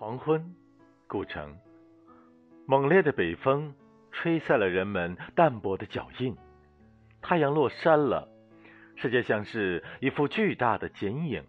黄昏古城，猛烈的北风吹散了人们淡薄的脚印，太阳落山了，世界像是一幅巨大的剪影。